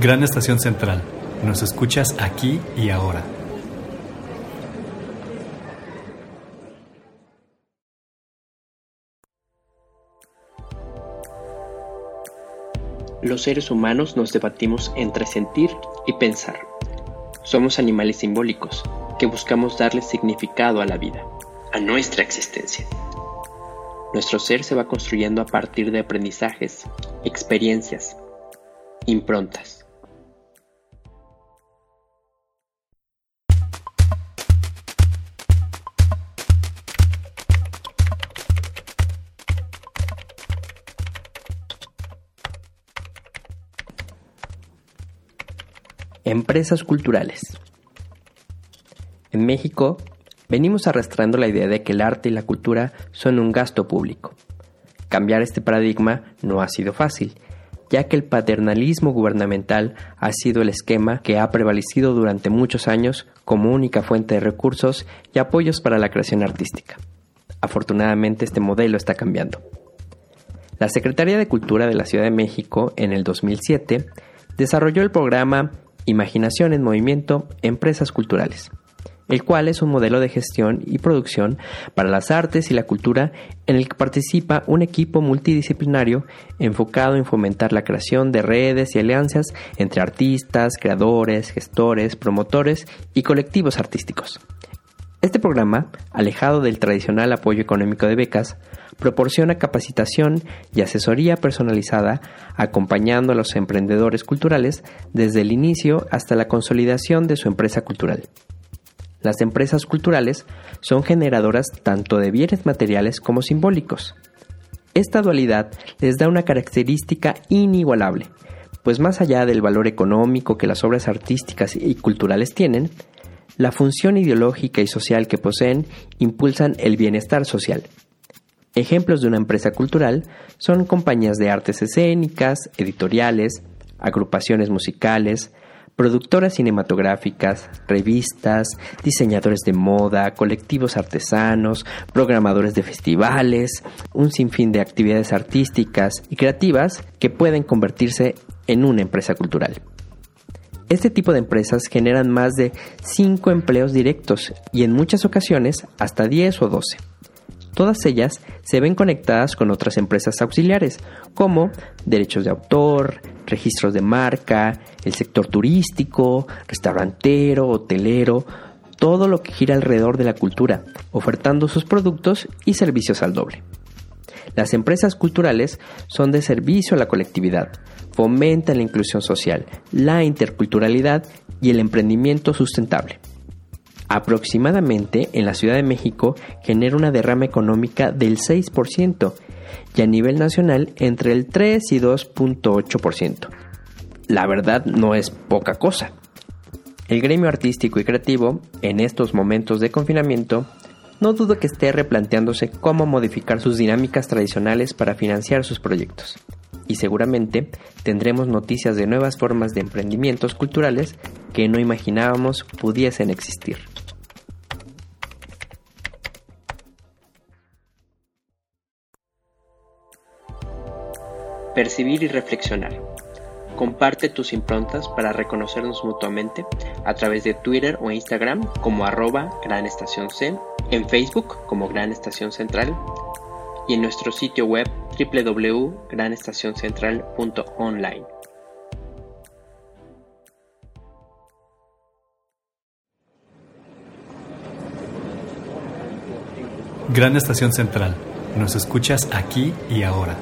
Gran Estación Central. Nos escuchas aquí y ahora. Los seres humanos nos debatimos entre sentir y pensar. Somos animales simbólicos que buscamos darle significado a la vida, a nuestra existencia. Nuestro ser se va construyendo a partir de aprendizajes, experiencias, improntas. Empresas culturales. En México, Venimos arrastrando la idea de que el arte y la cultura son un gasto público. Cambiar este paradigma no ha sido fácil, ya que el paternalismo gubernamental ha sido el esquema que ha prevalecido durante muchos años como única fuente de recursos y apoyos para la creación artística. Afortunadamente este modelo está cambiando. La Secretaría de Cultura de la Ciudad de México en el 2007 desarrolló el programa Imaginación en Movimiento Empresas Culturales, el cual es un modelo de gestión y producción para las artes y la cultura en el que participa un equipo multidisciplinario enfocado en fomentar la creación de redes y alianzas entre artistas, creadores, gestores, promotores y colectivos artísticos. Este programa, alejado del tradicional apoyo económico de becas, proporciona capacitación y asesoría personalizada acompañando a los emprendedores culturales desde el inicio hasta la consolidación de su empresa cultural. Las empresas culturales son generadoras tanto de bienes materiales como simbólicos. Esta dualidad les da una característica inigualable, pues más allá del valor económico que las obras artísticas y culturales tienen, la función ideológica y social que poseen impulsan el bienestar social. Ejemplos de una empresa cultural son compañías de artes escénicas, editoriales, agrupaciones musicales, productoras cinematográficas, revistas, diseñadores de moda, colectivos artesanos, programadores de festivales, un sinfín de actividades artísticas y creativas que pueden convertirse en una empresa cultural. Este tipo de empresas generan más de 5 empleos directos y en muchas ocasiones hasta 10 o 12. Todas ellas se ven conectadas con otras empresas auxiliares, como derechos de autor, registros de marca, el sector turístico, restaurantero, hotelero, todo lo que gira alrededor de la cultura, ofertando sus productos y servicios al doble. Las empresas culturales son de servicio a la colectividad, fomentan la inclusión social, la interculturalidad y el emprendimiento sustentable. Aproximadamente en la Ciudad de México genera una derrama económica del 6% y a nivel nacional entre el 3 y 2.8%. La verdad no es poca cosa. El gremio artístico y creativo, en estos momentos de confinamiento, no dudo que esté replanteándose cómo modificar sus dinámicas tradicionales para financiar sus proyectos. Y seguramente tendremos noticias de nuevas formas de emprendimientos culturales que no imaginábamos pudiesen existir. Percibir y reflexionar. Comparte tus improntas para reconocernos mutuamente a través de Twitter o Instagram como arroba Gran Estación C, en Facebook como Gran Estación Central y en nuestro sitio web www.granestacioncentral.online. Gran Estación Central. Nos escuchas aquí y ahora.